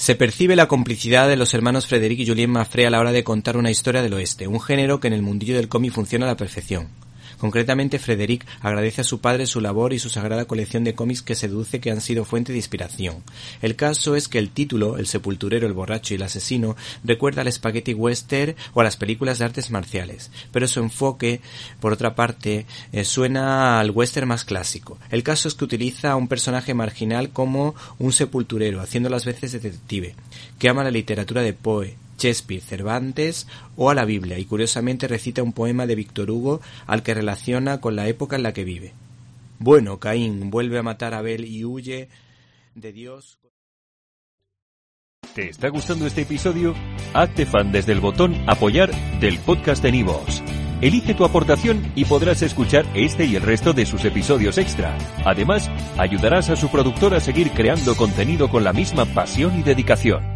Se percibe la complicidad de los hermanos Frederick y Julien Maffrey a la hora de contar una historia del oeste, un género que en el mundillo del cómic funciona a la perfección. Concretamente, Frederick agradece a su padre su labor y su sagrada colección de cómics que se deduce que han sido fuente de inspiración. El caso es que el título, El sepulturero, el borracho y el asesino, recuerda al spaghetti western o a las películas de artes marciales, pero su enfoque, por otra parte, eh, suena al western más clásico. El caso es que utiliza a un personaje marginal como un sepulturero, haciendo las veces de detective, que ama la literatura de Poe, Shakespeare, Cervantes o a la Biblia y curiosamente recita un poema de Víctor Hugo al que relaciona con la época en la que vive. Bueno, Caín vuelve a matar a Abel y huye de Dios. ¿Te está gustando este episodio? Hazte fan desde el botón apoyar del podcast de Nivos. Elige tu aportación y podrás escuchar este y el resto de sus episodios extra. Además, ayudarás a su productor a seguir creando contenido con la misma pasión y dedicación.